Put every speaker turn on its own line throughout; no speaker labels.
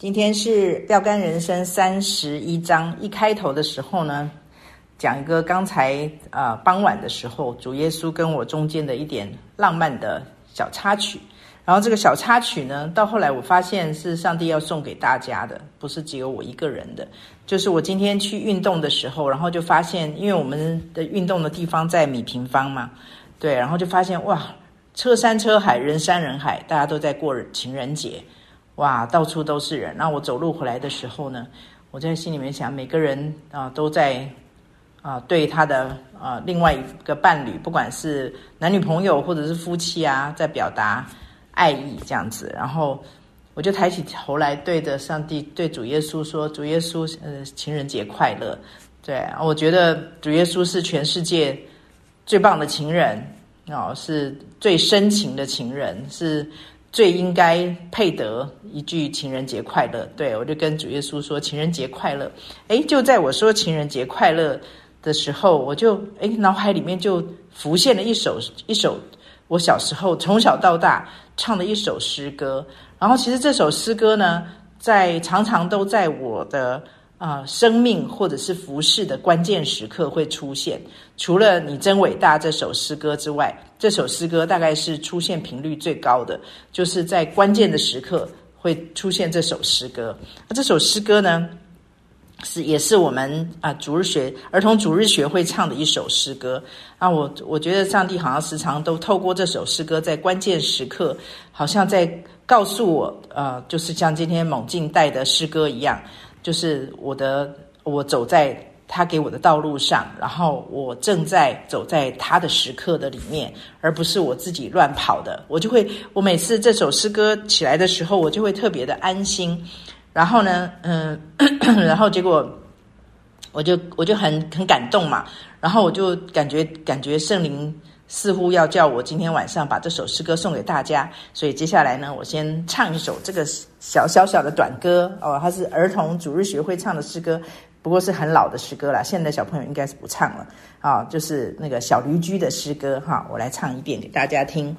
今天是标杆人生三十一章，一开头的时候呢，讲一个刚才、呃、傍晚的时候，主耶稣跟我中间的一点浪漫的小插曲。然后这个小插曲呢，到后来我发现是上帝要送给大家的，不是只有我一个人的。就是我今天去运动的时候，然后就发现，因为我们的运动的地方在米平方嘛，对，然后就发现哇，车山车海，人山人海，大家都在过情人节。哇，到处都是人。那我走路回来的时候呢，我在心里面想，每个人啊、都在啊、对他的啊、呃、另外一个伴侣，不管是男女朋友或者是夫妻啊，在表达爱意这样子。然后我就抬起头来，对着上帝，对主耶稣说：“主耶稣，呃，情人节快乐。”对，我觉得主耶稣是全世界最棒的情人哦，是最深情的情人，是。最应该配得一句“情人节快乐”，对，我就跟主耶稣说“情人节快乐”。诶，就在我说“情人节快乐”的时候，我就诶，脑海里面就浮现了一首一首我小时候从小到大唱的一首诗歌。然后，其实这首诗歌呢，在常常都在我的。啊，生命或者是服饰的关键时刻会出现。除了你真伟大这首诗歌之外，这首诗歌大概是出现频率最高的，就是在关键的时刻会出现这首诗歌。那这首诗歌呢，是也是我们啊主日学儿童主日学会唱的一首诗歌。啊，我我觉得上帝好像时常都透过这首诗歌，在关键时刻，好像在告诉我，呃，就是像今天猛进带的诗歌一样。就是我的，我走在他给我的道路上，然后我正在走在他的时刻的里面，而不是我自己乱跑的。我就会，我每次这首诗歌起来的时候，我就会特别的安心。然后呢，嗯，然后结果我就我就很很感动嘛，然后我就感觉感觉圣灵。似乎要叫我今天晚上把这首诗歌送给大家，所以接下来呢，我先唱一首这个小小小的短歌哦，它是儿童主日学会唱的诗歌，不过是很老的诗歌了，现在小朋友应该是不唱了啊，就是那个小驴驹的诗歌哈，我来唱一遍给大家听。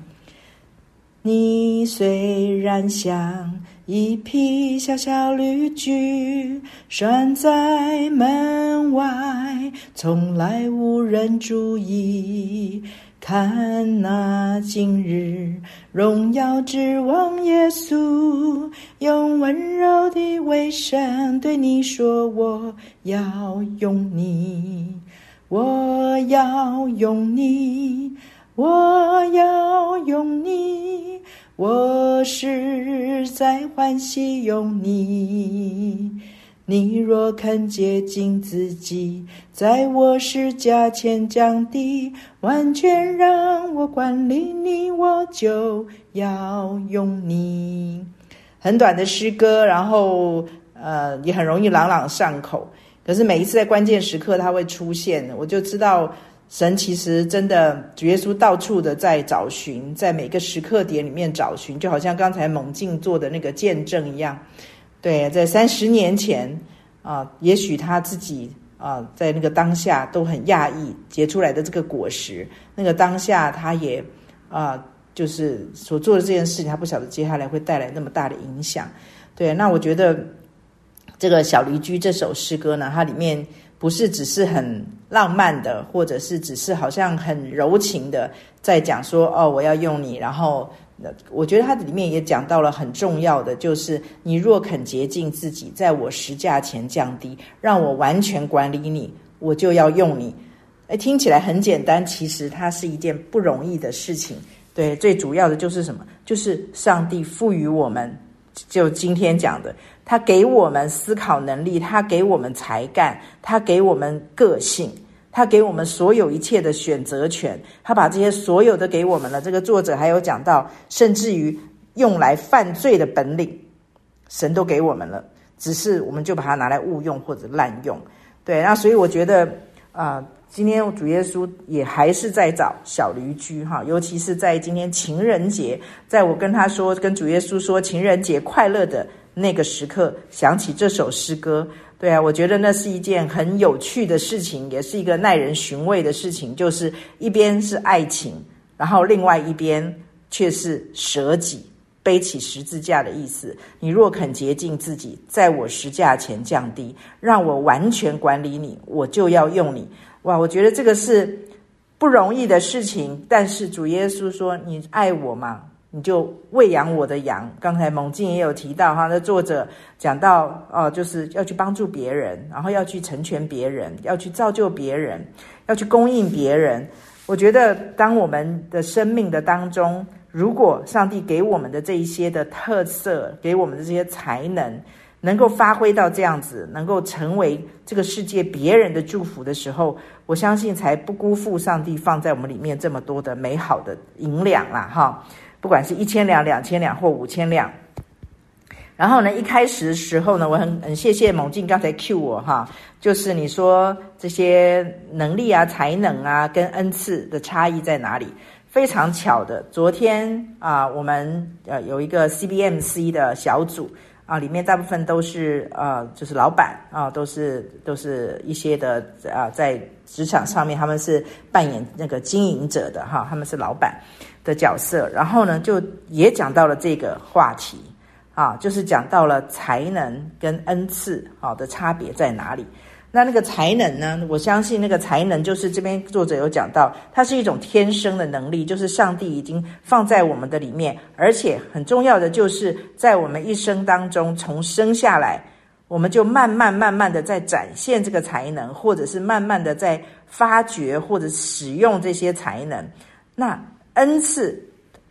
你虽然像一匹小小驴驹，拴在门外，从来无人注意。看那今日荣耀之王耶稣，用温柔的微声对你说：“我要用你，我要用你，我要用你，我实在欢喜用你。”你若肯接近自己，在我施加前降低，完全让我管理你，我就要用你。很短的诗歌，然后呃也很容易朗朗上口。可是每一次在关键时刻，它会出现，我就知道神其实真的主耶稣到处的在找寻，在每个时刻点里面找寻，就好像刚才猛进做的那个见证一样。对，在三十年前啊，也许他自己啊，在那个当下都很讶异结出来的这个果实。那个当下，他也啊，就是所做的这件事情，他不晓得接下来会带来那么大的影响。对，那我觉得这个小离居这首诗歌呢，它里面不是只是很浪漫的，或者是只是好像很柔情的在讲说哦，我要用你，然后。我觉得它里面也讲到了很重要的，就是你若肯洁净自己，在我十价前降低，让我完全管理你，我就要用你。诶，听起来很简单，其实它是一件不容易的事情。对，最主要的就是什么？就是上帝赋予我们，就今天讲的，他给我们思考能力，他给我们才干，他给我们个性。他给我们所有一切的选择权，他把这些所有的给我们了。这个作者还有讲到，甚至于用来犯罪的本领，神都给我们了，只是我们就把它拿来误用或者滥用。对，那所以我觉得啊、今天主耶稣也还是在找小驴驹哈，尤其是在今天情人节，在我跟他说，跟主耶稣说情人节快乐的那个时刻，想起这首诗歌。对啊，我觉得那是一件很有趣的事情，也是一个耐人寻味的事情。就是一边是爱情，然后另外一边却是舍己，背起十字架的意思。你若肯洁净自己，在我十架前降低，让我完全管理你，我就要用你。哇，我觉得这个是不容易的事情。但是主耶稣说：“你爱我吗？你就喂养我的羊。”刚才蒙静也有提到哈，那作者讲到哦，就是要去帮助别人，然后要去成全别人，要去造就别人，要去供应别人。我觉得，当我们的生命的当中，如果上帝给我们的这一些的特色，给我们的这些才能，能够发挥到这样子，能够成为这个世界别人的祝福的时候，我相信才不辜负上帝放在我们里面这么多的美好的银两啦，哈！不管是一千两、两千两或五千两。然后呢，一开始的时候呢，我很很谢谢猛进刚才 cue 我哈，就是你说这些能力啊、才能啊，跟恩赐的差异在哪里？非常巧的，昨天啊，我们呃有一个 CBMC 的小组啊，里面大部分都是呃就是老板啊，都是都是一些的啊，在职场上面他们是扮演那个经营者的哈，他们是老板的角色。然后呢，就也讲到了这个话题啊，就是讲到了才能跟恩赐好的差别在哪里。那那个才能呢？我相信那个才能就是这边作者有讲到，它是一种天生的能力，就是上帝已经放在我们的里面，而且很重要的就是在我们一生当中，从生下来，我们就慢慢慢慢的在展现这个才能，或者是慢慢的在发掘或者使用这些才能。那恩赐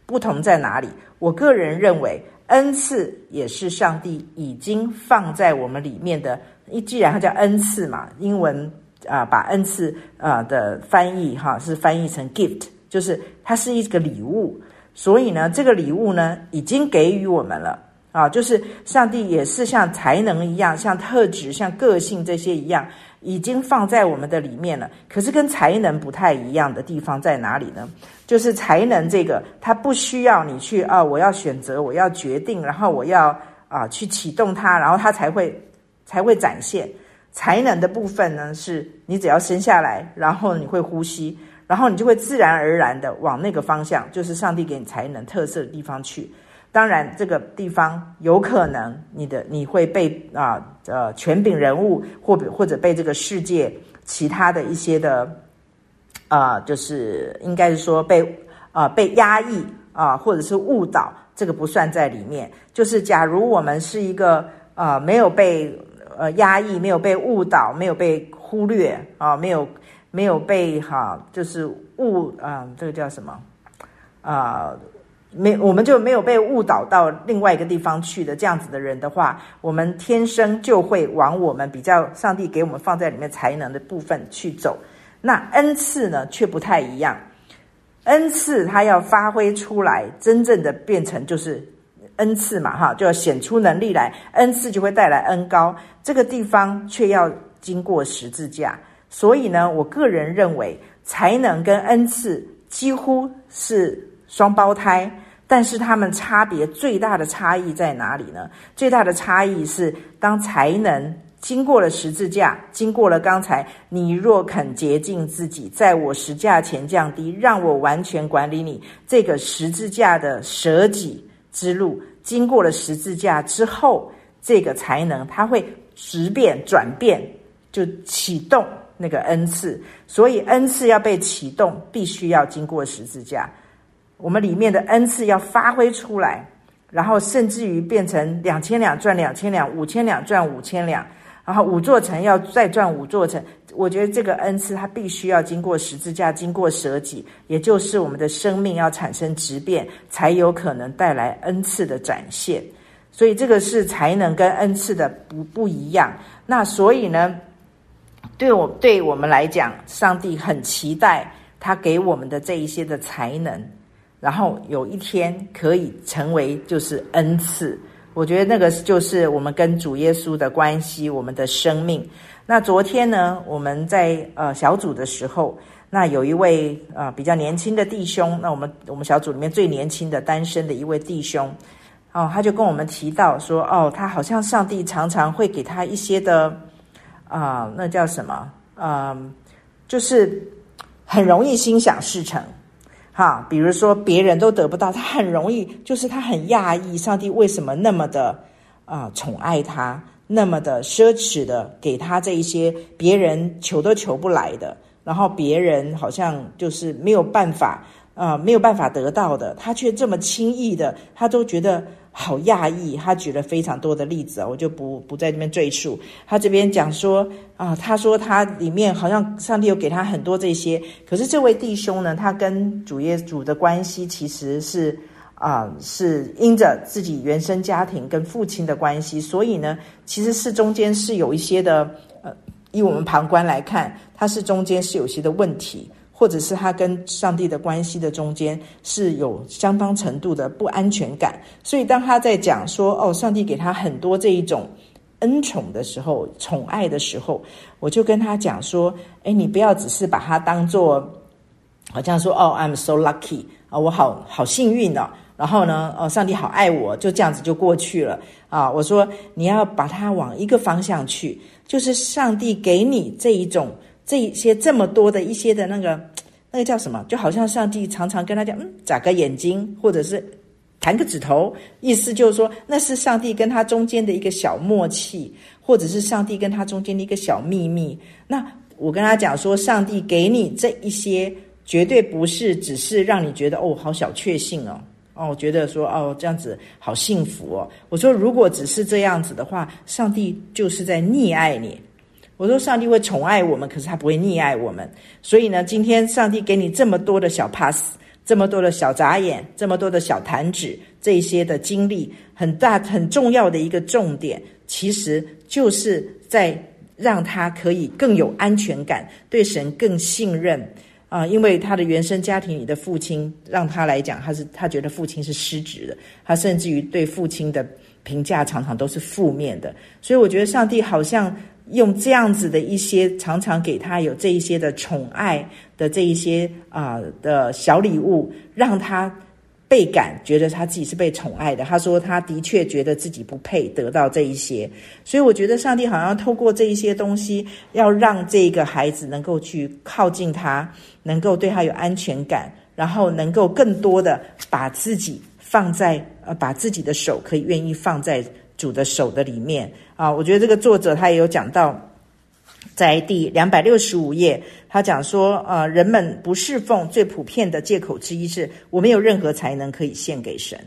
不同在哪里？我个人认为，恩赐也是上帝已经放在我们里面的。一既然它叫恩赐嘛，英文啊、把恩赐啊、的翻译哈是翻译成 gift，就是它是一个礼物，所以呢，这个礼物呢已经给予我们了啊，就是上帝也是像才能一样，像特质、像个性这些一样，已经放在我们的里面了。可是跟才能不太一样的地方在哪里呢？就是才能这个，它不需要你去啊，我要选择，我要决定，然后我要啊去启动它，然后它才会。才会展现才能的部分呢，是你只要生下来，然后你会呼吸，然后你就会自然而然的往那个方向，就是上帝给你才能特色的地方去。当然，这个地方有可能你的你会被啊呃权柄人物或或者被这个世界其他的一些的啊、就是应该是说被啊、被压抑啊、或者是误导，这个不算在里面。就是假如我们是一个啊、呃、没有被呃，压抑，没有被误导，没有被忽略啊，没有没有被哈、就是误啊，这个叫什么啊？没，我们就没有被误导到另外一个地方去的这样子的人的话，我们天生就会往我们比较上帝给我们放在里面才能的部分去走。那恩赐呢，却不太一样。恩赐它要发挥出来，真正的变成就是。恩赐嘛，哈，就要显出能力来，恩赐就会带来恩高。这个地方却要经过十字架，所以呢，我个人认为才能跟恩赐几乎是双胞胎，但是他们差别最大的差异在哪里呢？最大的差异是，当才能经过了十字架，经过了刚才你若肯洁净自己，在我十架前降低，让我完全管理你，这个十字架的舍己之路。经过了十字架之后，这个才能它会质变转变，就启动那个恩赐。所以恩赐要被启动，必须要经过十字架。我们里面的恩赐要发挥出来，然后甚至于变成两千两赚两千两，五千两赚五千两。然后五座城要再转五座城，我觉得这个恩赐它必须要经过十字架，经过舍己，也就是我们的生命要产生质变，才有可能带来恩赐的展现。所以这个是才能跟恩赐的不不一样。那所以呢，对我对我们来讲，上帝很期待他给我们的这一些的才能，然后有一天可以成为就是恩赐。我觉得那个就是我们跟主耶稣的关系，我们的生命。那昨天呢，我们在呃小组的时候，那有一位啊、呃、比较年轻的弟兄，那我们我们小组里面最年轻的单身的一位弟兄，哦，他就跟我们提到说，哦，他好像上帝常常会给他一些的啊、那叫什么？嗯、就是很容易心想事成。哈，比如说别人都得不到，他很容易，就是他很讶异，上帝为什么那么的啊、宠爱他，那么的奢侈的给他这一些别人求都求不来的，然后别人好像就是没有办法啊、没有办法得到的，他却这么轻易的，他都觉得。好讶异，他举了非常多的例子啊，我就不不在这边赘述。他这边讲说啊，他说他里面好像上帝有给他很多这些，可是这位弟兄呢，他跟主耶稣的关系其实是啊，是因着自己原生家庭跟父亲的关系，所以呢，其实是中间是有一些的，呃，以我们旁观来看，他是中间是有些的问题。或者是他跟上帝的关系的中间是有相当程度的不安全感，所以当他在讲说哦，上帝给他很多这一种恩宠的时候，宠爱的时候，我就跟他讲说，哎，你不要只是把它当做好像说哦，I'm so lucky 啊，我好好幸运哦，然后呢，哦，上帝好爱我，就这样子就过去了啊。我说你要把它往一个方向去，就是上帝给你这一种。这一些这么多的一些的那个那个叫什么？就好像上帝常常跟他讲，嗯，眨个眼睛，或者是弹个指头，意思就是说，那是上帝跟他中间的一个小默契，或者是上帝跟他中间的一个小秘密。那我跟他讲说，上帝给你这一些，绝对不是只是让你觉得哦，好小确幸哦，哦，觉得说哦，这样子好幸福哦。我说，如果只是这样子的话，上帝就是在溺爱你。我说上帝会宠爱我们，可是他不会溺爱我们。所以呢，今天上帝给你这么多的小 pass，这么多的小眨眼，这么多的小弹指，这些的经历，很大很重要的一个重点，其实就是在让他可以更有安全感，对神更信任啊、因为他的原生家庭里的父亲，让他来讲，他是他觉得父亲是失职的，他甚至于对父亲的评价常常都是负面的。所以我觉得上帝好像。用这样子的一些，常常给他有这一些的宠爱的这一些啊、的小礼物，让他倍感觉得他自己是被宠爱的。他说他的确觉得自己不配得到这一些，所以我觉得上帝好像透过这一些东西，要让这个孩子能够去靠近他，能够对他有安全感，然后能够更多的把自己放在呃，把自己的手可以愿意放在。主的手的里面啊，我觉得这个作者他也有讲到，在第两百六十五页，他讲说，呃，人们不侍奉最普遍的借口之一是我没有任何才能可以献给神。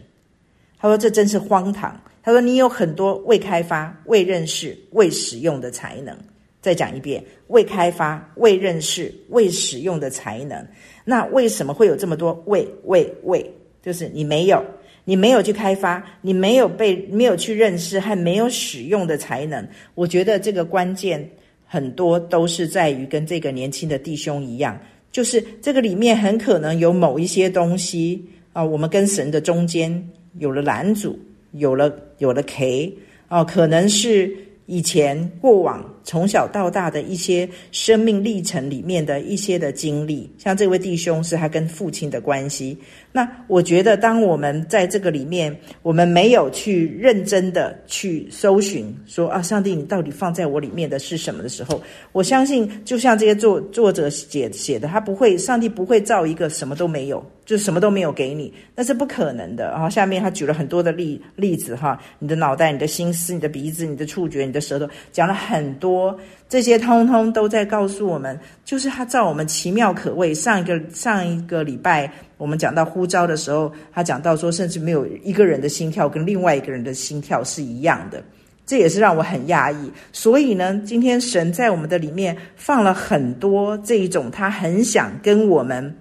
他说这真是荒唐。他说你有很多未开发、未认识、未使用的才能。再讲一遍，未开发、未认识、未使用的才能。那为什么会有这么多未、未、未？就是你没有。你没有去开发，你没有被没有去认识，还没有使用的才能。我觉得这个关键很多都是在于跟这个年轻的弟兄一样，就是这个里面很可能有某一些东西啊，我们跟神的中间有了拦阻，有了有了 K 啊，可能是以前过往。从小到大的一些生命历程里面的一些的经历，像这位弟兄是他跟父亲的关系。那我觉得，当我们在这个里面，我们没有去认真的去搜寻，说啊，上帝，你到底放在我里面的是什么的时候，我相信，就像这些作作者写写的，他不会，上帝不会造一个什么都没有，就什么都没有给你，那是不可能的。然后下面他举了很多的例例子哈，你的脑袋、你的心思、你的鼻子、你的触觉、你的舌头，讲了很多。说这些通通都在告诉我们，就是他造我们奇妙可畏。上一个上一个礼拜我们讲到呼召的时候，他讲到说，甚至没有一个人的心跳跟另外一个人的心跳是一样的，这也是让我很讶异。所以呢，今天神在我们的里面放了很多这一种，他很想跟我们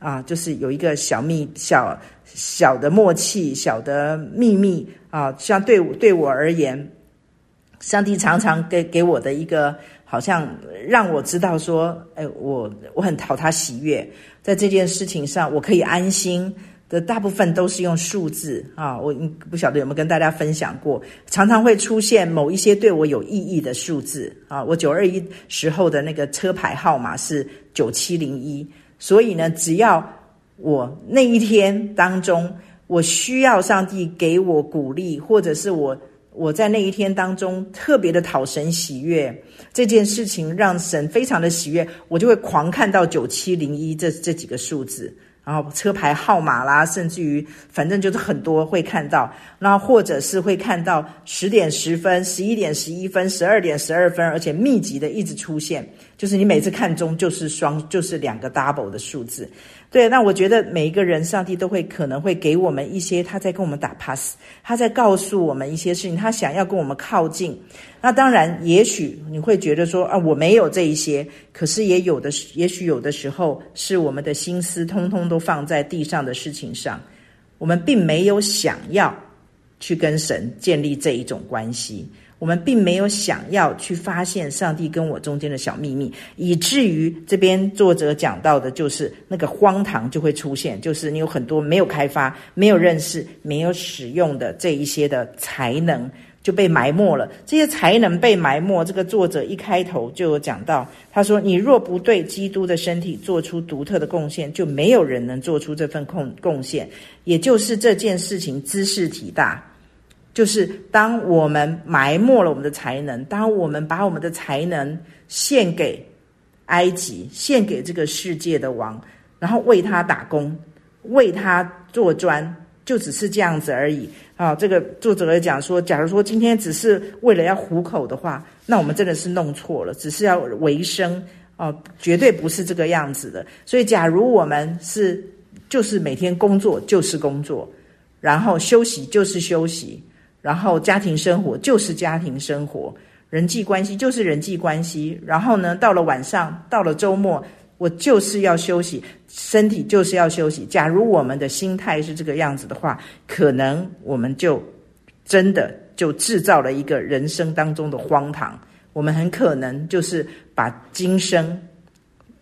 啊，就是有一个小秘小小的默契、小的秘密啊，像对我对我而言。上帝常常给给我的一个，好像让我知道说，哎，我我很讨他喜悦，在这件事情上我可以安心的，大部分都是用数字啊，我不晓得有没有跟大家分享过，常常会出现某一些对我有意义的数字啊，我九二一时候的那个车牌号码是九七零一，所以呢，只要我那一天当中，我需要上帝给我鼓励，或者是我。我在那一天当中特别的讨神喜悦，这件事情让神非常的喜悦，我就会狂看到九七零一这这几个数字然后车牌号码啦，甚至于反正就是很多会看到，那或者是会看到十点十分、十一点十一分、十二点十二分，而且密集的一直出现，就是你每次看中就是双，就是两个 double 的数字。对，那我觉得每一个人，上帝都会可能会给我们一些，他在跟我们打 pass，他在告诉我们一些事情，他想要跟我们靠近。那当然，也许你会觉得说啊，我没有这一些，可是也有的，也许有的时候是我们的心思通通都放在地上的事情上，我们并没有想要去跟神建立这一种关系。我们并没有想要去发现上帝跟我中间的小秘密，以至于这边作者讲到的就是那个荒唐就会出现，就是你有很多没有开发、没有认识、没有使用的这一些的才能就被埋没了。这些才能被埋没，这个作者一开头就有讲到，他说：“你若不对基督的身体做出独特的贡献，就没有人能做出这份贡贡献。也就是这件事情知识体大。”就是当我们埋没了我们的才能，当我们把我们的才能献给埃及，献给这个世界的王，然后为他打工，为他做砖，就只是这样子而已啊！这个作者来讲说，假如说今天只是为了要糊口的话，那我们真的是弄错了，只是要维生啊，绝对不是这个样子的。所以，假如我们是就是每天工作就是工作，然后休息就是休息。然后家庭生活就是家庭生活，人际关系就是人际关系。然后呢，到了晚上，到了周末，我就是要休息，身体就是要休息。假如我们的心态是这个样子的话，可能我们就真的就制造了一个人生当中的荒唐。我们很可能就是把今生，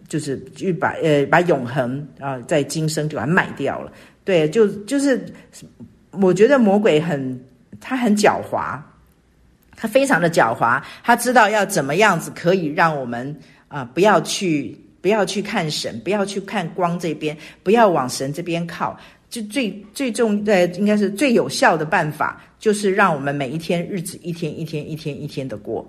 就是去把呃把永恒啊，在今生就把它卖掉了。对，就就是我觉得魔鬼很。他很狡猾，他非常的狡猾，他知道要怎么样子可以让我们啊、不要去不要去看神，不要去看光这边，不要往神这边靠。就最最重的应该是最有效的办法，就是让我们每一天日子一天一天一天一天的过。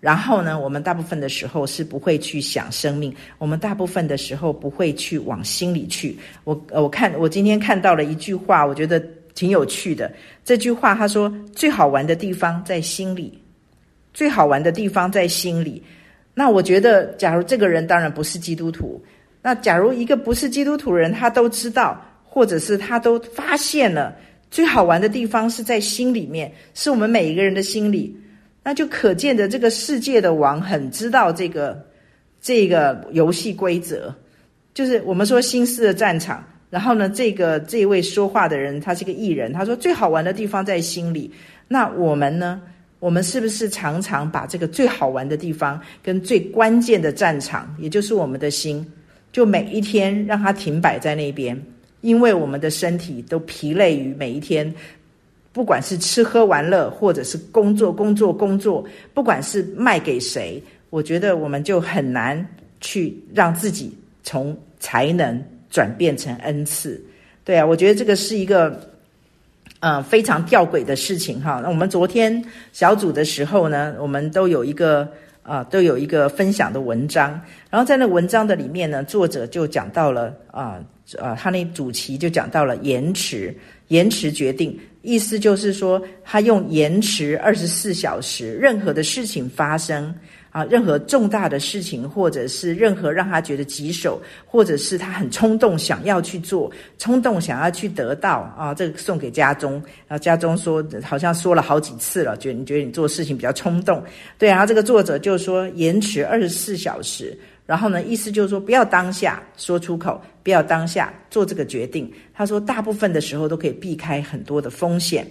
然后呢，我们大部分的时候是不会去想生命，我们大部分的时候不会去往心里去。我我看我今天看到了一句话，我觉得。挺有趣的这句话，他说：“最好玩的地方在心里，最好玩的地方在心里。”那我觉得，假如这个人当然不是基督徒，那假如一个不是基督徒人，他都知道，或者是他都发现了最好玩的地方是在心里面，是我们每一个人的心里，那就可见的这个世界的王很知道这个这个游戏规则，就是我们说心思的战场。然后呢，这个这位说话的人，他是个艺人。他说：“最好玩的地方在心里。”那我们呢？我们是不是常常把这个最好玩的地方跟最关键的战场，也就是我们的心，就每一天让它停摆在那边？因为我们的身体都疲累于每一天，不管是吃喝玩乐，或者是工作工作工作，不管是卖给谁，我觉得我们就很难去让自己从才能。转变成恩赐，对啊，我觉得这个是一个，呃，非常吊诡的事情哈。那我们昨天小组的时候呢，我们都有一个啊、呃，都有一个分享的文章，然后在那文章的里面呢，作者就讲到了啊啊、呃，他那主题就讲到了延迟，延迟决定，意思就是说，他用延迟二十四小时，任何的事情发生。啊，任何重大的事情，或者是任何让他觉得棘手，或者是他很冲动想要去做，冲动想要去得到啊，这个送给家中。然后家中说，好像说了好几次了，觉得你觉得你做事情比较冲动，对。啊这个作者就说延迟二十四小时，然后呢，意思就是说不要当下说出口，不要当下做这个决定。他说大部分的时候都可以避开很多的风险。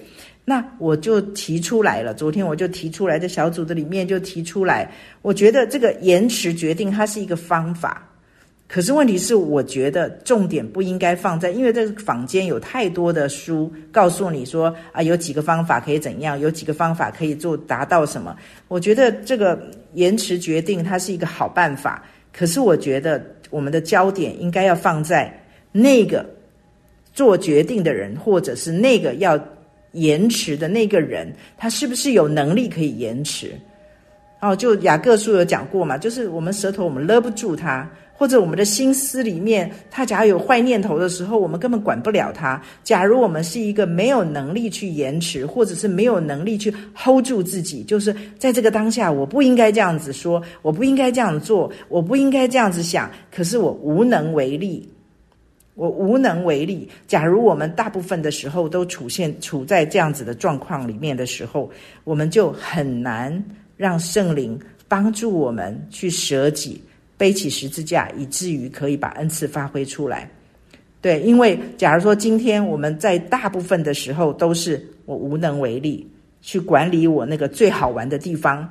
那我就提出来了，昨天我就提出来，在小组的里面就提出来，我觉得这个延迟决定它是一个方法，可是问题是，我觉得重点不应该放在，因为这个坊间有太多的书告诉你说啊，有几个方法可以怎样，有几个方法可以做达到什么。我觉得这个延迟决定它是一个好办法，可是我觉得我们的焦点应该要放在那个做决定的人，或者是那个要。延迟的那个人，他是不是有能力可以延迟？哦，就雅各书有讲过嘛，就是我们舌头我们勒不住他，或者我们的心思里面，他假如有坏念头的时候，我们根本管不了他。假如我们是一个没有能力去延迟，或者是没有能力去 hold 住自己，就是在这个当下，我不应该这样子说，我不应该这样做，我不应该这样子想，可是我无能为力。我无能为力。假如我们大部分的时候都处现处在这样子的状况里面的时候，我们就很难让圣灵帮助我们去舍己、背起十字架，以至于可以把恩赐发挥出来。对，因为假如说今天我们在大部分的时候都是我无能为力去管理我那个最好玩的地方、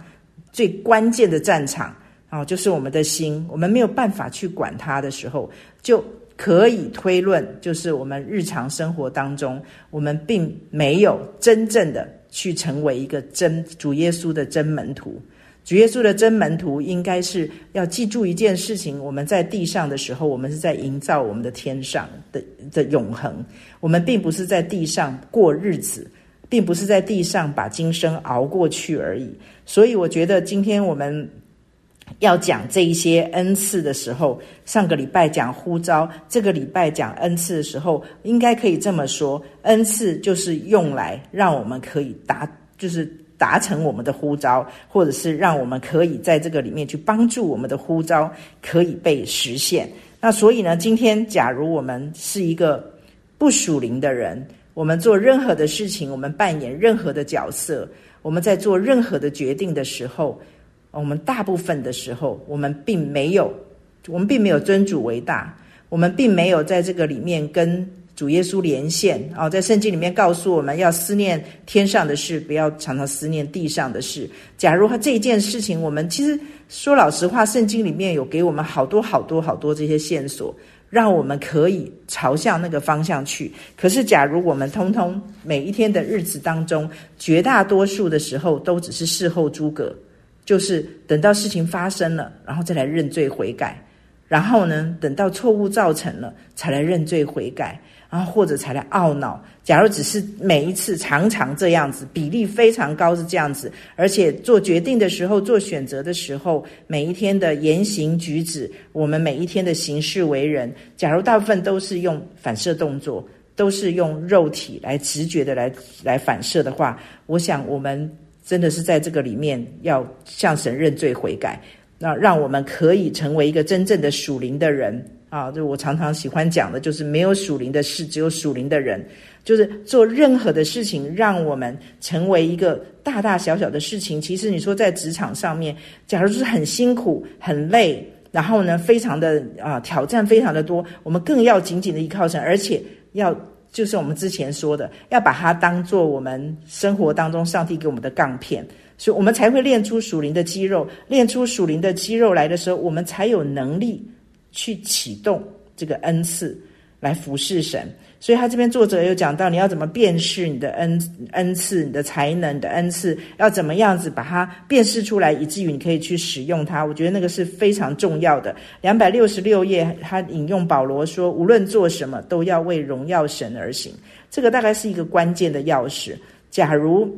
最关键的战场啊，就是我们的心，我们没有办法去管它的时候，就。可以推论，就是我们日常生活当中，我们并没有真正的去成为一个真主耶稣的真门徒。主耶稣的真门徒，应该是要记住一件事情：我们在地上的时候，我们是在营造我们的天上的的永恒。我们并不是在地上过日子，并不是在地上把今生熬过去而已。所以，我觉得今天我们。要讲这一些恩赐的时候，上个礼拜讲呼召，这个礼拜讲恩赐的时候，应该可以这么说：恩赐就是用来让我们可以达，就是达成我们的呼召，或者是让我们可以在这个里面去帮助我们的呼召可以被实现。那所以呢，今天假如我们是一个不属灵的人，我们做任何的事情，我们扮演任何的角色，我们在做任何的决定的时候。我们大部分的时候，我们并没有，我们并没有尊主为大，我们并没有在这个里面跟主耶稣连线啊。在圣经里面告诉我们要思念天上的事，不要常常思念地上的事。假如他这一件事情，我们其实说老实话，圣经里面有给我们好多好多好多这些线索，让我们可以朝向那个方向去。可是，假如我们通通每一天的日子当中，绝大多数的时候都只是事后诸葛。就是等到事情发生了，然后再来认罪悔改，然后呢，等到错误造成了，才来认罪悔改，然后或者才来懊恼。假如只是每一次常常这样子，比例非常高是这样子，而且做决定的时候、做选择的时候，每一天的言行举止，我们每一天的行事为人，假如大部分都是用反射动作，都是用肉体来直觉的来来反射的话，我想我们。真的是在这个里面要向神认罪悔改，那让我们可以成为一个真正的属灵的人啊！就我常常喜欢讲的，就是没有属灵的事，只有属灵的人。就是做任何的事情，让我们成为一个大大小小的事情。其实你说在职场上面，假如是很辛苦、很累，然后呢，非常的啊挑战非常的多，我们更要紧紧的依靠神，而且要。就是我们之前说的，要把它当做我们生活当中上帝给我们的杠片，所以我们才会练出属灵的肌肉。练出属灵的肌肉来的时候，我们才有能力去启动这个恩赐来服侍神。所以他这边作者有讲到，你要怎么辨识你的恩恩赐、你的才能、的恩赐，要怎么样子把它辨识出来，以至于你可以去使用它。我觉得那个是非常重要的。两百六十六页，他引用保罗说：“无论做什么，都要为荣耀神而行。”这个大概是一个关键的钥匙。假如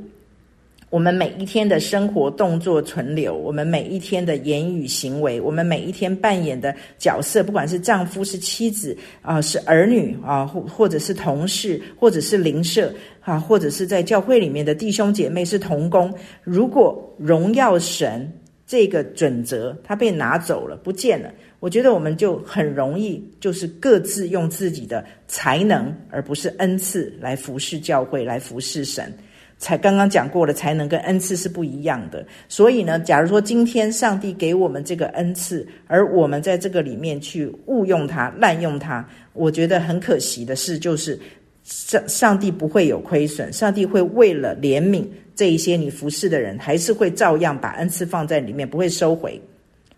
我们每一天的生活动作存留，我们每一天的言语行为，我们每一天扮演的角色，不管是丈夫、是妻子啊、是儿女啊，或或者是同事，或者是邻舍啊，或者是在教会里面的弟兄姐妹是同工，如果荣耀神这个准则它被拿走了，不见了，我觉得我们就很容易就是各自用自己的才能，而不是恩赐来服侍教会，来服侍神。才刚刚讲过了，才能跟恩赐是不一样的。所以呢，假如说今天上帝给我们这个恩赐，而我们在这个里面去误用它、滥用它，我觉得很可惜的事就是，上上帝不会有亏损，上帝会为了怜悯这一些你服侍的人，还是会照样把恩赐放在里面，不会收回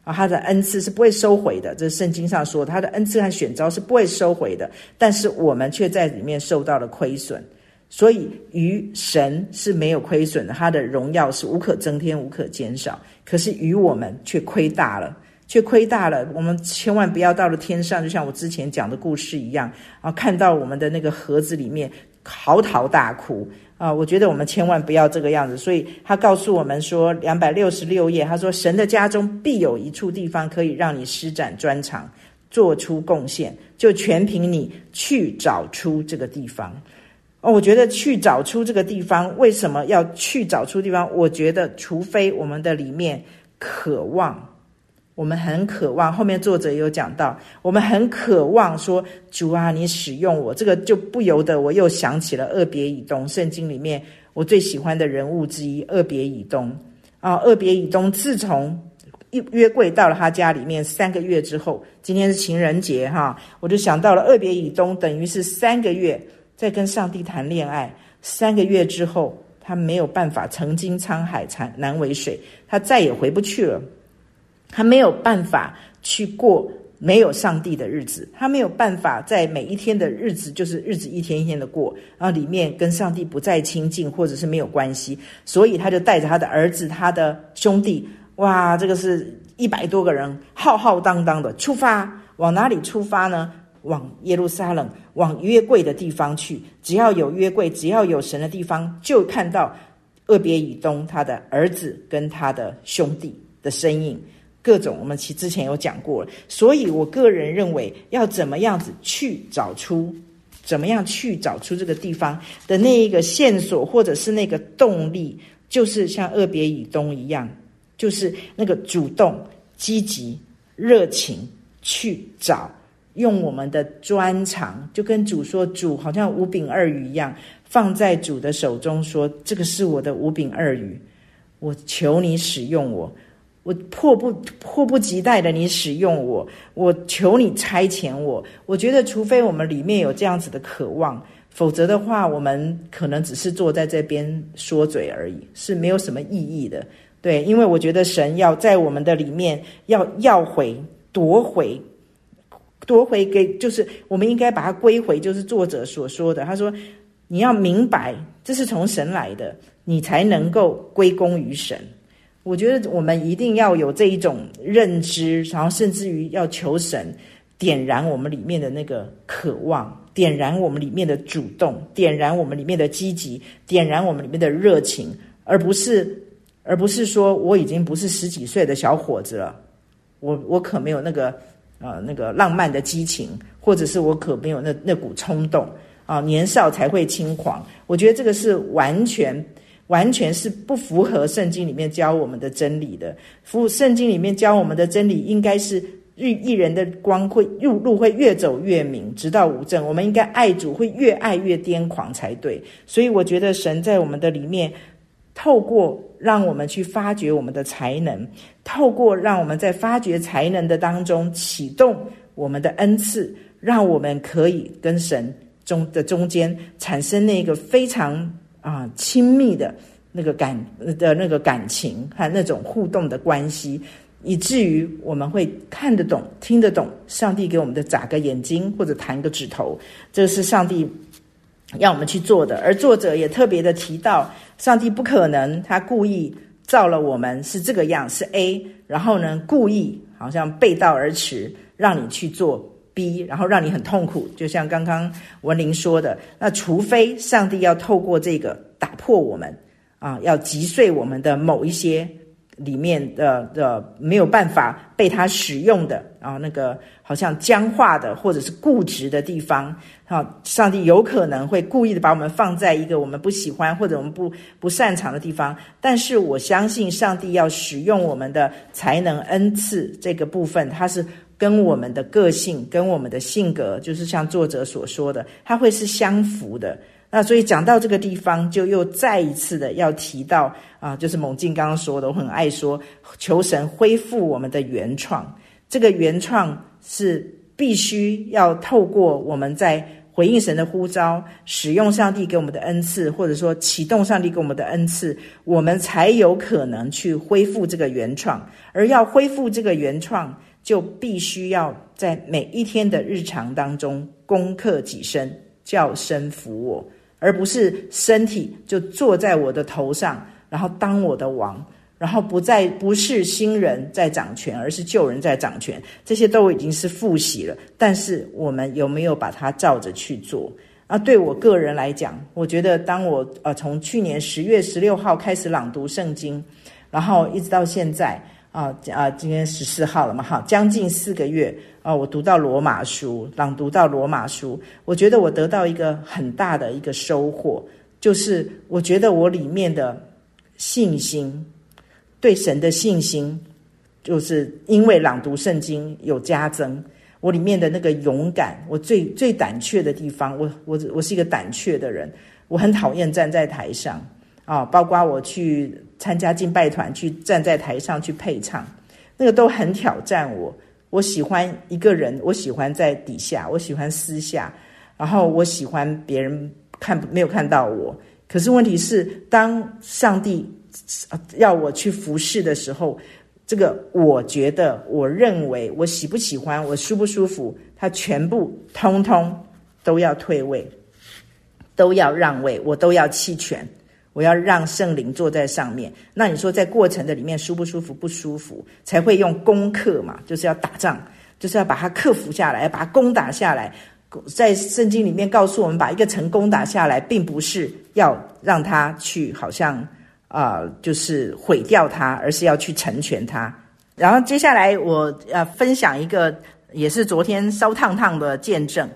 啊。他的恩赐是不会收回的，这圣经上说，他的恩赐和选召是不会收回的。但是我们却在里面受到了亏损。所以，于神是没有亏损的，他的荣耀是无可增添、无可减少。可是，于我们却亏大了，却亏大了。我们千万不要到了天上，就像我之前讲的故事一样啊，看到我们的那个盒子里面嚎啕大哭啊！我觉得我们千万不要这个样子。所以他告诉我们说，两百六十六页，他说：“神的家中必有一处地方可以让你施展专长。”做出贡献，就全凭你去找出这个地方。哦，我觉得去找出这个地方，为什么要去找出地方？我觉得，除非我们的里面渴望。我们很渴望，后面作者也有讲到，我们很渴望说，主啊，你使用我，这个就不由得我又想起了二别以东，圣经里面我最喜欢的人物之一，二别以东啊，二别以东自从约柜到了他家里面三个月之后，今天是情人节哈，我就想到了二别以东，等于是三个月在跟上帝谈恋爱，三个月之后他没有办法，曾经沧海难为水，他再也回不去了。他没有办法去过没有上帝的日子，他没有办法在每一天的日子，就是日子一天一天的过，然后里面跟上帝不再亲近，或者是没有关系，所以他就带着他的儿子、他的兄弟，哇，这个是一百多个人，浩浩荡荡的出发，往哪里出发呢？往耶路撒冷，往约柜的地方去。只要有约柜，只要有神的地方，就看到厄别以东他的儿子跟他的兄弟的身影。各种我们其之前有讲过了，所以我个人认为要怎么样子去找出，怎么样去找出这个地方的那一个线索，或者是那个动力，就是像厄别以东一样，就是那个主动、积极、热情去找，用我们的专长，就跟主说，主好像五饼二鱼一样，放在主的手中，说这个是我的五饼二鱼，我求你使用我。我迫不迫不及待的，你使用我，我求你差遣我。我觉得，除非我们里面有这样子的渴望，否则的话，我们可能只是坐在这边说嘴而已，是没有什么意义的。对，因为我觉得神要在我们的里面要要回夺回夺回给，就是我们应该把它归回，就是作者所说的。他说：“你要明白，这是从神来的，你才能够归功于神。”我觉得我们一定要有这一种认知，然后甚至于要求神点燃我们里面的那个渴望，点燃我们里面的主动，点燃我们里面的积极，点燃我们里面的热情，而不是而不是说我已经不是十几岁的小伙子了，我我可没有那个呃那个浪漫的激情，或者是我可没有那那股冲动啊，年少才会轻狂，我觉得这个是完全。完全是不符合圣经里面教我们的真理的。符圣经里面教我们的真理，应该是一一人的光会路路会越走越明，直到无证。我们应该爱主，会越爱越癫狂才对。所以我觉得神在我们的里面，透过让我们去发掘我们的才能，透过让我们在发掘才能的当中启动我们的恩赐，让我们可以跟神中的中间产生那个非常。啊，亲密的那个感的那个感情和那种互动的关系，以至于我们会看得懂、听得懂上帝给我们的眨个眼睛或者弹个指头，这是上帝要我们去做的。而作者也特别的提到，上帝不可能他故意造了我们是这个样，是 A，然后呢故意好像背道而驰，让你去做。B，，然后让你很痛苦，就像刚刚文玲说的，那除非上帝要透过这个打破我们啊，要击碎我们的某一些里面的的没有办法被他使用的啊，那个好像僵化的或者是固执的地方啊，上帝有可能会故意的把我们放在一个我们不喜欢或者我们不不擅长的地方，但是我相信上帝要使用我们的才能恩赐这个部分，它是。跟我们的个性，跟我们的性格，就是像作者所说的，它会是相符的。那所以讲到这个地方，就又再一次的要提到啊，就是猛进刚刚说的，我很爱说，求神恢复我们的原创。这个原创是必须要透过我们在回应神的呼召，使用上帝给我们的恩赐，或者说启动上帝给我们的恩赐，我们才有可能去恢复这个原创。而要恢复这个原创，就必须要在每一天的日常当中攻克己身，叫身服我，而不是身体就坐在我的头上，然后当我的王，然后不再不是新人在掌权，而是旧人在掌权。这些都已经是复习了，但是我们有没有把它照着去做？啊，对我个人来讲，我觉得当我呃从去年十月十六号开始朗读圣经，然后一直到现在。啊啊，今天十四号了嘛，哈，将近四个月啊，我读到罗马书，朗读到罗马书，我觉得我得到一个很大的一个收获，就是我觉得我里面的信心，对神的信心，就是因为朗读圣经有加增，我里面的那个勇敢，我最最胆怯的地方，我我我是一个胆怯的人，我很讨厌站在台上。啊，包括我去参加敬拜团，去站在台上去配唱，那个都很挑战我。我喜欢一个人，我喜欢在底下，我喜欢私下，然后我喜欢别人看没有看到我。可是问题是，当上帝要我去服侍的时候，这个我觉得，我认为我喜不喜欢，我舒不舒服，他全部通通都要退位，都要让位，我都要弃权。我要让圣灵坐在上面。那你说在过程的里面舒不舒服？不舒服，才会用攻克嘛，就是要打仗，就是要把它克服下来，把它攻打下来。在圣经里面告诉我们，把一个城攻打下来，并不是要让他去好像啊、就是毁掉它，而是要去成全它。然后接下来我要分享一个，也是昨天烧烫烫的见证，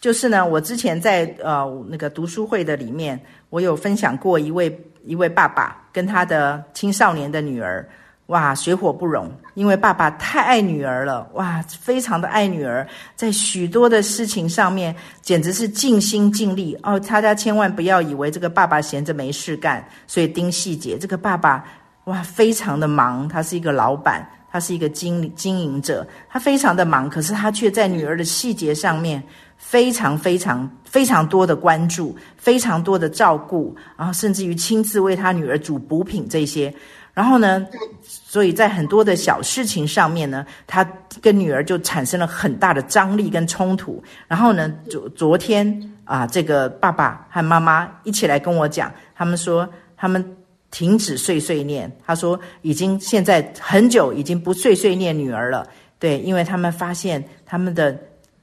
就是呢，我之前在呃那个读书会的里面。我有分享过一位一位爸爸跟他的青少年的女儿，哇，水火不容，因为爸爸太爱女儿了，哇，非常的爱女儿，在许多的事情上面简直是尽心尽力哦。大家千万不要以为这个爸爸闲着没事干，所以盯细节。这个爸爸哇，非常的忙，他是一个老板，他是一个经经营者，他非常的忙，可是他却在女儿的细节上面。非常非常非常多的关注，非常多的照顾，然后甚至于亲自为他女儿煮补品这些，然后呢，所以在很多的小事情上面呢，他跟女儿就产生了很大的张力跟冲突。然后呢，昨昨天啊，这个爸爸和妈妈一起来跟我讲，他们说他们停止碎碎念，他说已经现在很久已经不碎碎念女儿了，对，因为他们发现他们的。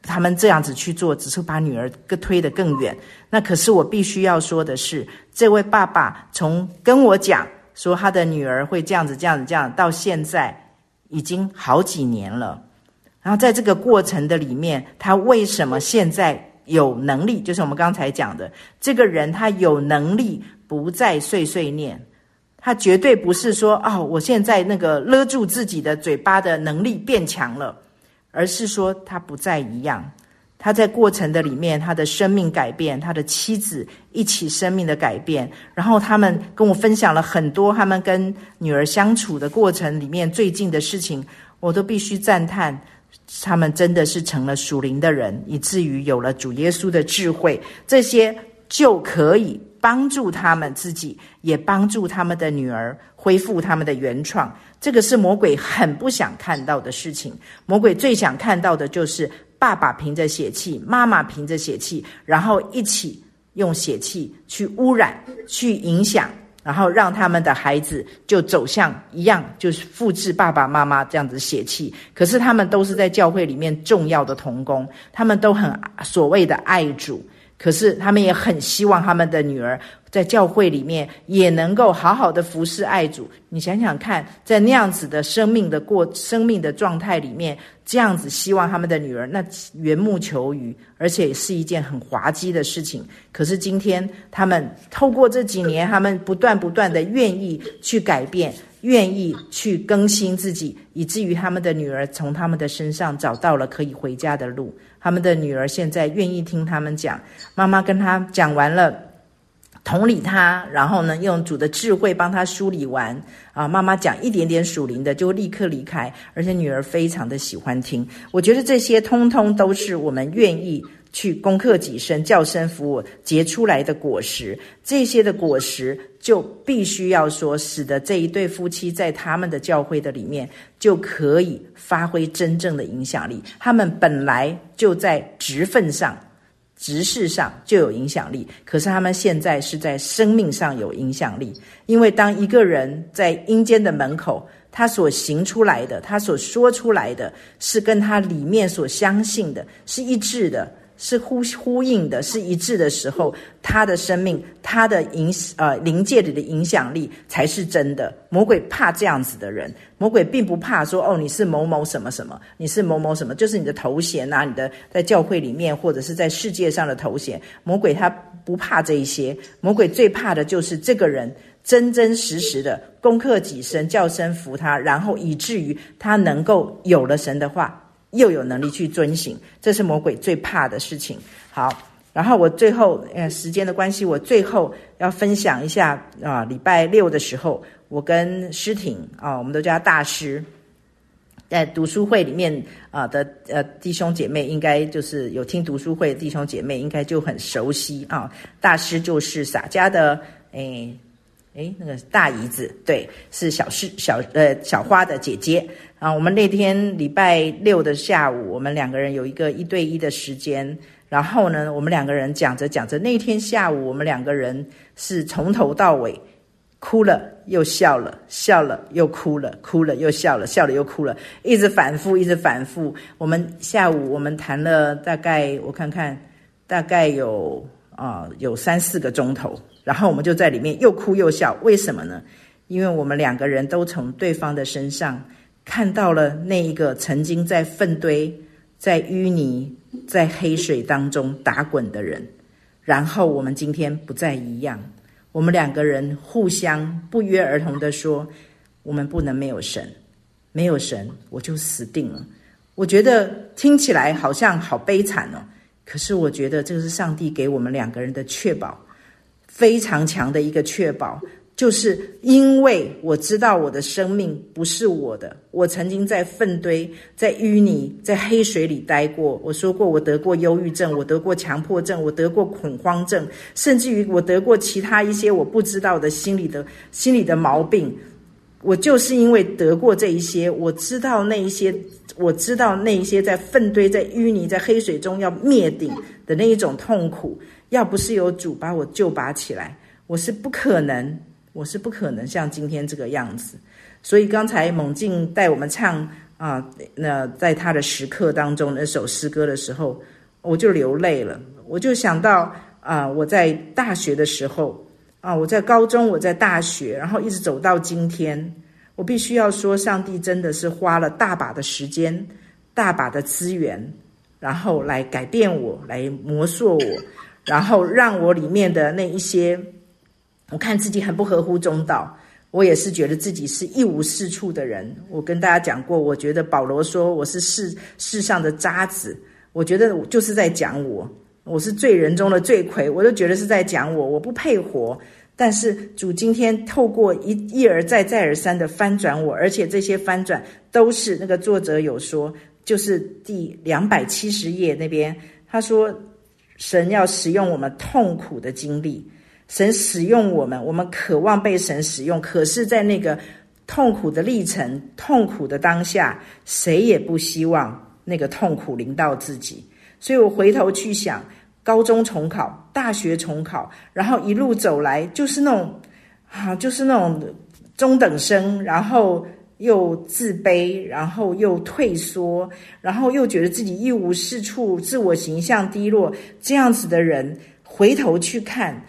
他们这样子去做，只是把女儿更推得更远。那可是我必须要说的是，这位爸爸从跟我讲说他的女儿会这样子、这样子、这样，到现在已经好几年了。然后在这个过程的里面，他为什么现在有能力？就是我们刚才讲的，这个人他有能力不再碎碎念，他绝对不是说哦，我现在那个勒住自己的嘴巴的能力变强了。而是说他不再一样，他在过程的里面，他的生命改变，他的妻子一起生命的改变，然后他们跟我分享了很多他们跟女儿相处的过程里面最近的事情，我都必须赞叹，他们真的是成了属灵的人，以至于有了主耶稣的智慧，这些就可以帮助他们自己，也帮助他们的女儿恢复他们的原创。这个是魔鬼很不想看到的事情。魔鬼最想看到的就是爸爸凭着血气，妈妈凭着血气，然后一起用血气去污染、去影响，然后让他们的孩子就走向一样，就是复制爸爸妈妈这样子血气。可是他们都是在教会里面重要的童工，他们都很所谓的爱主。可是他们也很希望他们的女儿在教会里面也能够好好的服侍爱主。你想想看，在那样子的生命的过生命的状态里面，这样子希望他们的女儿，那缘木求鱼，而且是一件很滑稽的事情。可是今天他们透过这几年，他们不断不断的愿意去改变，愿意去更新自己，以至于他们的女儿从他们的身上找到了可以回家的路。他们的女儿现在愿意听他们讲，妈妈跟他讲完了，同理他，然后呢，用主的智慧帮他梳理完啊。妈妈讲一点点属灵的，就立刻离开，而且女儿非常的喜欢听。我觉得这些通通都是我们愿意去攻克己身、叫声服我结出来的果实。这些的果实就必须要说，使得这一对夫妻在他们的教会的里面就可以发挥真正的影响力。他们本来就在职份上。职事上就有影响力，可是他们现在是在生命上有影响力。因为当一个人在阴间的门口，他所行出来的，他所说出来的是跟他里面所相信的是一致的，是呼呼应的，是一致的时候，他的生命，他的影呃灵界里的影响力才是真的。魔鬼怕这样子的人，魔鬼并不怕说哦，你是某某什么什么，你是某某什么，就是你的头衔啊，你的在教会里面或者是在世界上的头衔。魔鬼他不怕这一些，魔鬼最怕的就是这个人真真实实的攻克己身，叫身服他，然后以至于他能够有了神的话。又有能力去遵行，这是魔鬼最怕的事情。好，然后我最后，呃，时间的关系，我最后要分享一下啊，礼拜六的时候，我跟诗婷啊，我们都叫他大师，在读书会里面啊的呃弟兄姐妹，应该就是有听读书会的弟兄姐妹，应该就很熟悉啊。大师就是撒家的，诶诶，那个大姨子，对，是小诗小呃小花的姐姐啊。我们那天礼拜六的下午，我们两个人有一个一对一的时间。然后呢，我们两个人讲着讲着，那天下午我们两个人是从头到尾哭了又笑了，笑了又哭了，哭了又笑了，笑了又哭了，一直反复，一直反复。我们下午我们谈了大概我看看，大概有啊、有三四个钟头。然后我们就在里面又哭又笑，为什么呢？因为我们两个人都从对方的身上看到了那一个曾经在粪堆、在淤泥、在黑水当中打滚的人。然后我们今天不再一样，我们两个人互相不约而同地说：我们不能没有神，没有神我就死定了。我觉得听起来好像好悲惨哦，可是我觉得这是上帝给我们两个人的确保。非常强的一个确保，就是因为我知道我的生命不是我的，我曾经在粪堆、在淤泥、在黑水里待过。我说过，我得过忧郁症，我得过强迫症，我得过恐慌症，甚至于我得过其他一些我不知道的心理的心理的毛病。我就是因为得过这一些，我知道那一些，我知道那一些在粪堆、在淤泥、在黑水中要灭顶的那一种痛苦。要不是有主把我救拔起来，我是不可能，我是不可能像今天这个样子。所以刚才猛进带我们唱啊，那在他的时刻当中那首诗歌的时候，我就流泪了。我就想到啊，我在大学的时候啊，我在高中，我在大学，然后一直走到今天，我必须要说，上帝真的是花了大把的时间、大把的资源，然后来改变我，来磨塑我。然后让我里面的那一些，我看自己很不合乎中道，我也是觉得自己是一无是处的人。我跟大家讲过，我觉得保罗说我是世世上的渣子，我觉得就是在讲我，我是罪人中的罪魁，我都觉得是在讲我，我不配活。但是主今天透过一一而再再而三的翻转我，而且这些翻转都是那个作者有说，就是第两百七十页那边他说。神要使用我们痛苦的经历，神使用我们，我们渴望被神使用。可是，在那个痛苦的历程、痛苦的当下，谁也不希望那个痛苦临到自己。所以我回头去想，高中重考、大学重考，然后一路走来，就是那种啊，就是那种中等生，然后。又自卑，然后又退缩，然后又觉得自己一无是处，自我形象低落，这样子的人回头去看，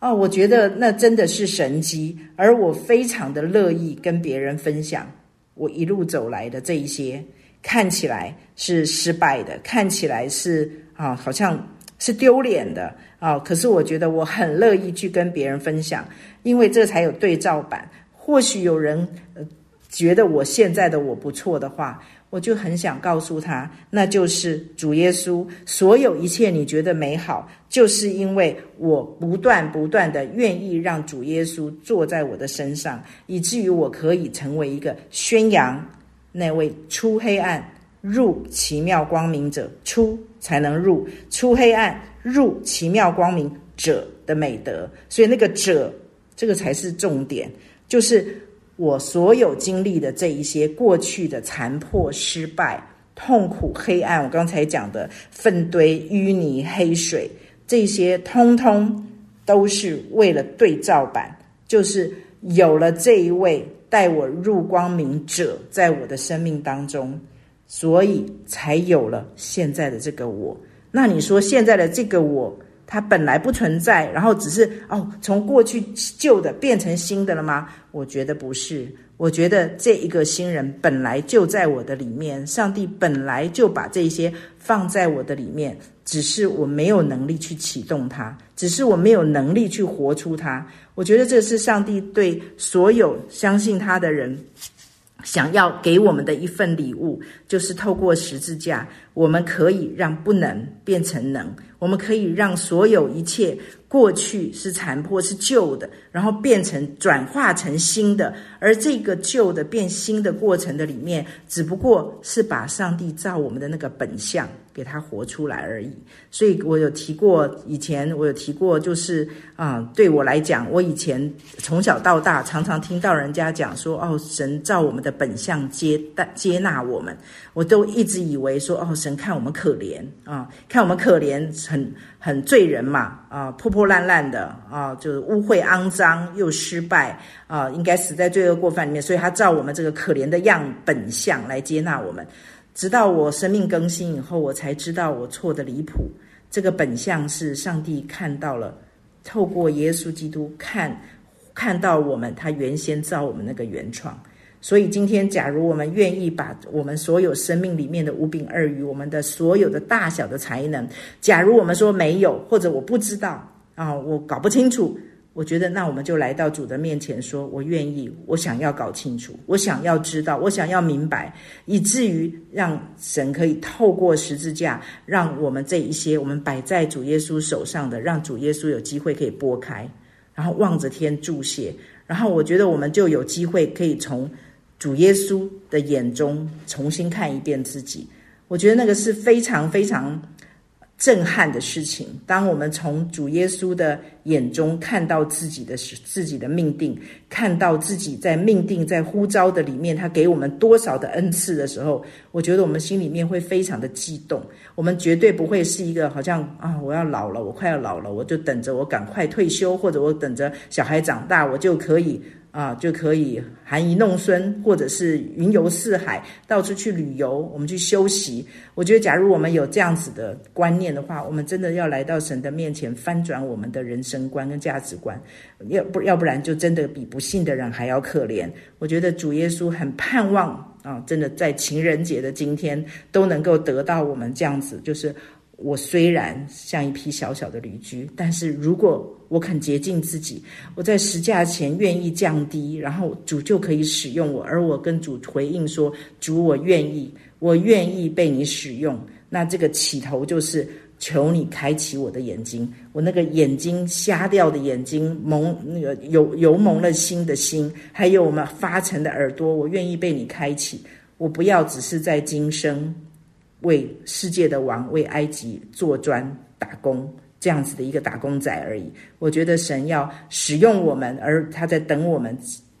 哦，我觉得那真的是神迹，而我非常的乐意跟别人分享我一路走来的这一些，看起来是失败的，看起来是啊，好像是丢脸的啊，可是我觉得我很乐意去跟别人分享，因为这才有对照版，或许有人呃。觉得我现在的我不错的话，我就很想告诉他，那就是主耶稣，所有一切你觉得美好，就是因为我不断不断的愿意让主耶稣坐在我的身上，以至于我可以成为一个宣扬那位出黑暗入奇妙光明者，出才能入，出黑暗入奇妙光明者的美德。所以那个者，这个才是重点，就是。我所有经历的这一些过去的残破、失败、痛苦、黑暗，我刚才讲的粪堆、淤泥、黑水，这些通通都是为了对照版，就是有了这一位带我入光明者在我的生命当中，所以才有了现在的这个我。那你说现在的这个我，它本来不存在，然后只是哦，从过去旧的变成新的了吗？我觉得不是。我觉得这一个新人本来就在我的里面，上帝本来就把这些放在我的里面，只是我没有能力去启动它，只是我没有能力去活出它。我觉得这是上帝对所有相信他的人。想要给我们的一份礼物，就是透过十字架，我们可以让不能变成能，我们可以让所有一切过去是残破、是旧的，然后变成转化成新的。而这个旧的变新的过程的里面，只不过是把上帝造我们的那个本相。给他活出来而已，所以我有提过，以前我有提过，就是啊、对我来讲，我以前从小到大常常听到人家讲说，哦，神造我们的本相接待接纳我们，我都一直以为说，哦，神看我们可怜啊、看我们可怜，很很罪人嘛，啊、破破烂烂的啊、就是污秽肮脏又失败啊、应该死在罪恶过犯里面，所以他造我们这个可怜的样本相来接纳我们。直到我生命更新以后，我才知道我错得离谱。这个本相是上帝看到了，透过耶稣基督看，看到我们，他原先造我们那个原创。所以今天，假如我们愿意把我们所有生命里面的五饼二鱼，我们的所有的大小的才能，假如我们说没有，或者我不知道啊，我搞不清楚。我觉得，那我们就来到主的面前，说：“我愿意，我想要搞清楚，我想要知道，我想要明白，以至于让神可以透过十字架，让我们这一些我们摆在主耶稣手上的，让主耶稣有机会可以拨开，然后望着天注谢，然后我觉得我们就有机会可以从主耶稣的眼中重新看一遍自己。我觉得那个是非常非常。”震撼的事情。当我们从主耶稣的眼中看到自己的自己的命定，看到自己在命定在呼召的里面，他给我们多少的恩赐的时候，我觉得我们心里面会非常的激动。我们绝对不会是一个好像啊，我要老了，我快要老了，我就等着我赶快退休，或者我等着小孩长大，我就可以。啊，就可以含饴弄孙，或者是云游四海，到处去旅游，我们去休息。我觉得，假如我们有这样子的观念的话，我们真的要来到神的面前，翻转我们的人生观跟价值观。要不要不然，就真的比不信的人还要可怜。我觉得主耶稣很盼望啊，真的在情人节的今天都能够得到我们这样子，就是。我虽然像一匹小小的驴駒，但是如果我肯洁净自己，我在十架前愿意降低，然后主就可以使用我。而我跟主回应说：“主，我愿意，我愿意被你使用。”那这个起头就是求你开启我的眼睛，我那个眼睛瞎掉的眼睛蒙那个有油蒙了心的心，还有我们发沉的耳朵，我愿意被你开启。我不要只是在今生。为世界的王，为埃及做砖打工，这样子的一个打工仔而已。我觉得神要使用我们，而他在等我们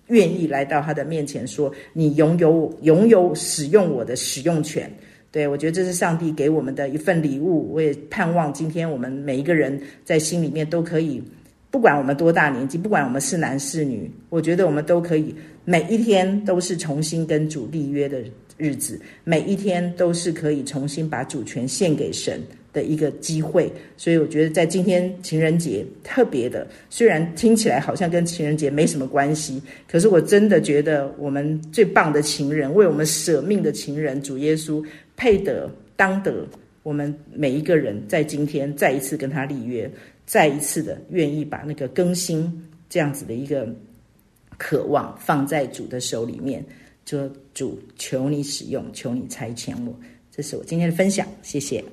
愿意来到他的面前，说：“你拥有拥有使用我的使用权。”对，我觉得这是上帝给我们的一份礼物。我也盼望今天我们每一个人在心里面都可以，不管我们多大年纪，不管我们是男是女，我觉得我们都可以每一天都是重新跟主立约的。日子每一天都是可以重新把主权献给神的一个机会，所以我觉得在今天情人节特别的，虽然听起来好像跟情人节没什么关系，可是我真的觉得我们最棒的情人，为我们舍命的情人主耶稣配得当得，我们每一个人在今天再一次跟他立约，再一次的愿意把那个更新这样子的一个渴望放在主的手里面。说主，求你使用，求你差遣我，这是我今天的分享，谢谢。